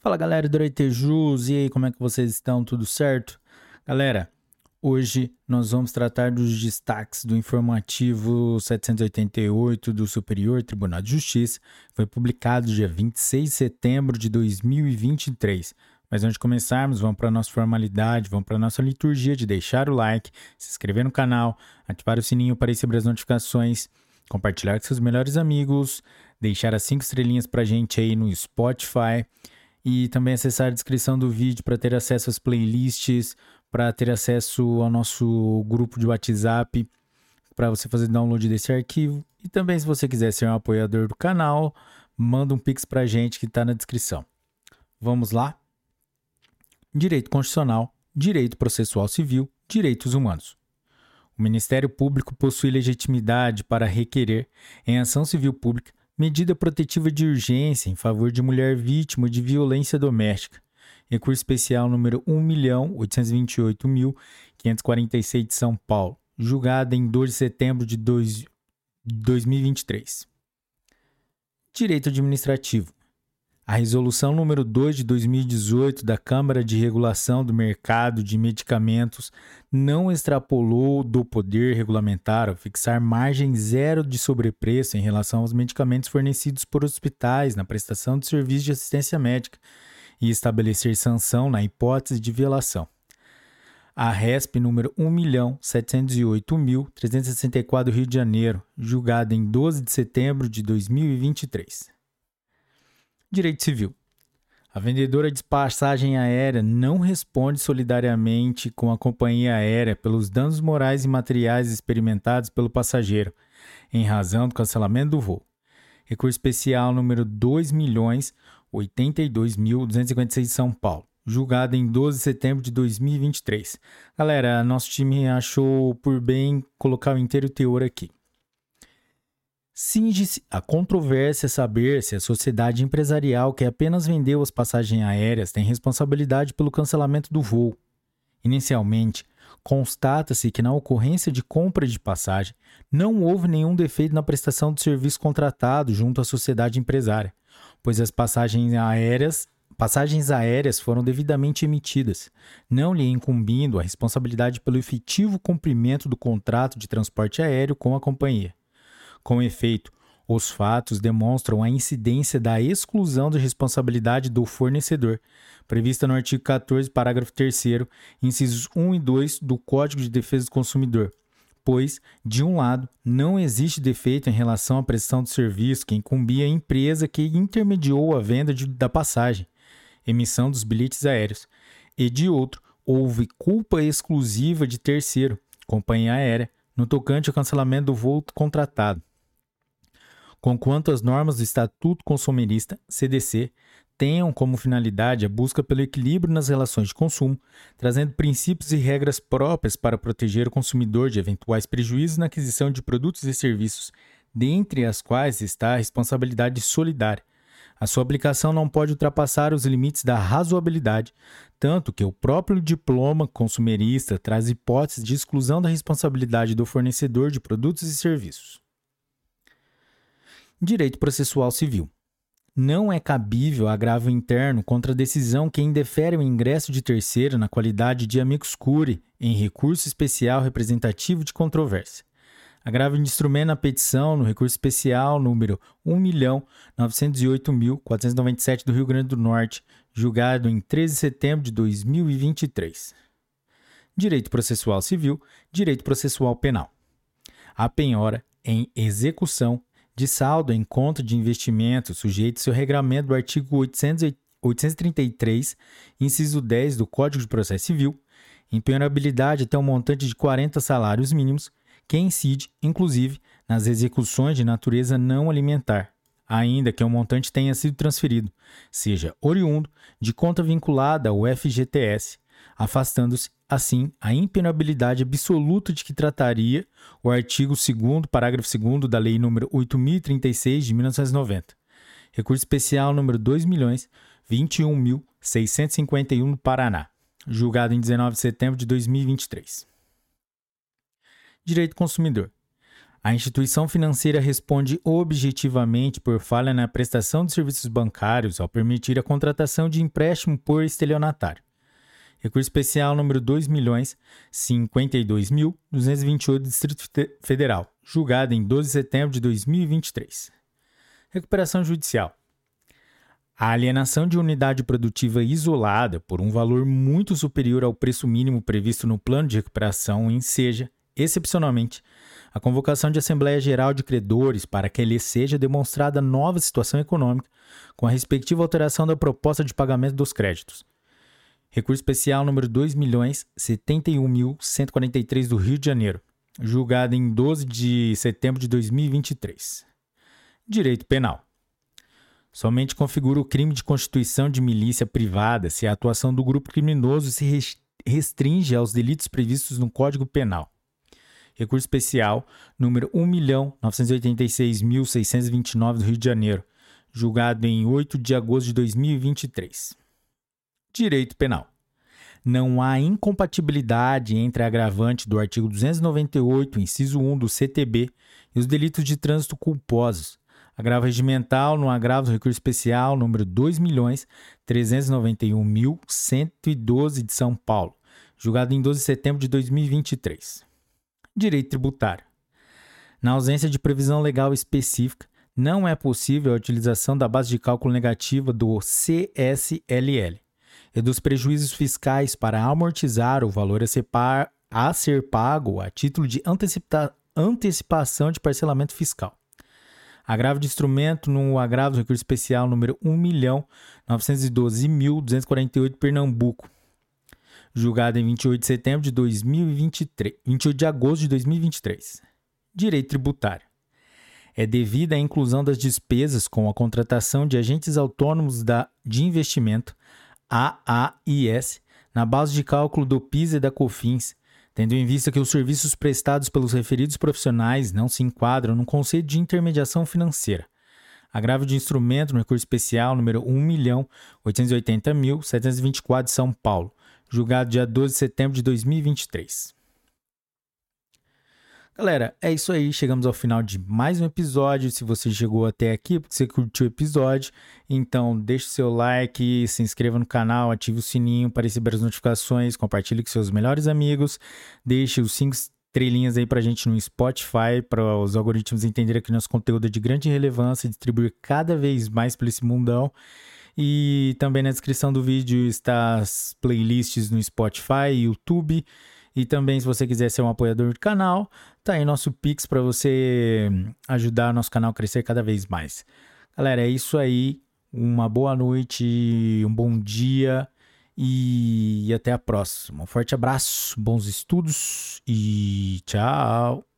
Fala galera do Jus, e aí, como é que vocês estão? Tudo certo? Galera, hoje nós vamos tratar dos destaques do informativo 788 do Superior Tribunal de Justiça. Foi publicado dia 26 de setembro de 2023. Mas antes de começarmos, vamos para a nossa formalidade, vamos para a nossa liturgia de deixar o like, se inscrever no canal, ativar o sininho para receber as notificações, compartilhar com seus melhores amigos, deixar as cinco estrelinhas para gente aí no Spotify e também acessar a descrição do vídeo para ter acesso às playlists, para ter acesso ao nosso grupo de WhatsApp, para você fazer download desse arquivo. E também, se você quiser ser um apoiador do canal, manda um pix para a gente que está na descrição. Vamos lá? Direito Constitucional, Direito Processual Civil, Direitos Humanos. O Ministério Público possui legitimidade para requerer, em ação civil pública, Medida protetiva de urgência em favor de mulher vítima de violência doméstica. Recurso especial número 1.828.546 de São Paulo, julgada em 2 de setembro de 2023. Direito administrativo. A resolução número 2 de 2018 da Câmara de Regulação do Mercado de Medicamentos não extrapolou do poder regulamentar ao fixar margem zero de sobrepreço em relação aos medicamentos fornecidos por hospitais na prestação de serviços de assistência médica e estabelecer sanção na hipótese de violação. A RESP número 1.708.364 do Rio de Janeiro, julgada em 12 de setembro de 2023. Direito Civil. A vendedora de passagem aérea não responde solidariamente com a companhia aérea pelos danos morais e materiais experimentados pelo passageiro, em razão do cancelamento do voo. Recurso especial número 2.082.256 de São Paulo, julgado em 12 de setembro de 2023. Galera, nosso time achou por bem colocar o inteiro teor aqui. Cinge-se a controvérsia saber se a sociedade empresarial que apenas vendeu as passagens aéreas tem responsabilidade pelo cancelamento do voo. Inicialmente, constata-se que na ocorrência de compra de passagem não houve nenhum defeito na prestação do serviço contratado junto à sociedade empresária, pois as passagens aéreas passagens aéreas foram devidamente emitidas, não lhe incumbindo a responsabilidade pelo efetivo cumprimento do contrato de transporte aéreo com a companhia. Com efeito, os fatos demonstram a incidência da exclusão de responsabilidade do fornecedor, prevista no artigo 14, parágrafo 3, incisos 1 e 2 do Código de Defesa do Consumidor, pois, de um lado, não existe defeito em relação à prestação do serviço que incumbia a empresa que intermediou a venda de, da passagem, emissão dos bilhetes aéreos, e de outro, houve culpa exclusiva de terceiro, companhia aérea, no tocante ao cancelamento do voo contratado conquanto as normas do Estatuto Consumerista, CDC, tenham como finalidade a busca pelo equilíbrio nas relações de consumo, trazendo princípios e regras próprias para proteger o consumidor de eventuais prejuízos na aquisição de produtos e serviços, dentre as quais está a responsabilidade solidária. A sua aplicação não pode ultrapassar os limites da razoabilidade, tanto que o próprio diploma consumerista traz hipóteses de exclusão da responsabilidade do fornecedor de produtos e serviços. Direito processual civil. Não é cabível agravo interno contra a decisão que indefere o ingresso de terceiro na qualidade de amicus curiae em recurso especial representativo de controvérsia. Agravo instrumento na petição no recurso especial número 1.908.497 do Rio Grande do Norte, julgado em 13 de setembro de 2023. Direito processual civil, direito processual penal. A penhora em execução de saldo em conta de investimento sujeito ao regramento do artigo 833, inciso 10 do Código de Processo Civil, impenhorabilidade até um montante de 40 salários mínimos, que incide, inclusive, nas execuções de natureza não alimentar, ainda que o montante tenha sido transferido, seja oriundo de conta vinculada ao FGTS, afastando-se assim, a impenabilidade absoluta de que trataria o artigo 2 parágrafo 2 da Lei nº 8036 de 1990. Recurso especial número 2.021.651 no Paraná, julgado em 19 de setembro de 2023. Direito consumidor. A instituição financeira responde objetivamente por falha na prestação de serviços bancários ao permitir a contratação de empréstimo por estelionatário. Recurso especial número 2.052.228 Distrito Federal, julgado em 12 de setembro de 2023. Recuperação judicial. A alienação de unidade produtiva isolada por um valor muito superior ao preço mínimo previsto no plano de recuperação enseja, excepcionalmente, a convocação de Assembleia Geral de Credores para que lhe seja demonstrada nova situação econômica com a respectiva alteração da proposta de pagamento dos créditos Recurso especial número 2.071.143 do Rio de Janeiro, julgado em 12 de setembro de 2023. Direito Penal. Somente configura o crime de constituição de milícia privada se a atuação do grupo criminoso se restringe aos delitos previstos no Código Penal. Recurso especial número 1.986.629 do Rio de Janeiro, julgado em 8 de agosto de 2023. Direito Penal. Não há incompatibilidade entre a agravante do artigo 298, inciso 1 do CTB e os delitos de trânsito culposos. Agravo regimental no agravo do recurso especial número 2.391.112 de São Paulo, julgado em 12 de setembro de 2023. Direito tributário. Na ausência de previsão legal específica, não é possível a utilização da base de cálculo negativa do CSLL dos prejuízos fiscais para amortizar o valor a ser, par, a ser pago a título de antecipa, antecipação de parcelamento fiscal. Agravo de instrumento no agravo do recurso especial número 1.912.248 Pernambuco, julgado em 28 de setembro de 2023, 28 de agosto de 2023. Direito tributário. É devida à inclusão das despesas com a contratação de agentes autônomos da, de investimento AAIS, na base de cálculo do PIS e da COFINS, tendo em vista que os serviços prestados pelos referidos profissionais não se enquadram no conceito de intermediação financeira. Agravo de instrumento no recurso especial número 1.880.724 de São Paulo, julgado dia 12 de setembro de 2023. Galera, é isso aí. Chegamos ao final de mais um episódio. Se você chegou até aqui, porque você curtiu o episódio, então deixe seu like, se inscreva no canal, ative o sininho para receber as notificações, compartilhe com seus melhores amigos, deixe os 5 estrelinhas aí pra gente no Spotify, para os algoritmos entenderem que nosso conteúdo é de grande relevância e distribuir cada vez mais por esse mundão. E também na descrição do vídeo está as playlists no Spotify, YouTube e também, se você quiser ser um apoiador do canal, tá aí nosso Pix para você ajudar nosso canal a crescer cada vez mais. Galera, é isso aí. Uma boa noite, um bom dia e até a próxima. Um forte abraço, bons estudos e tchau!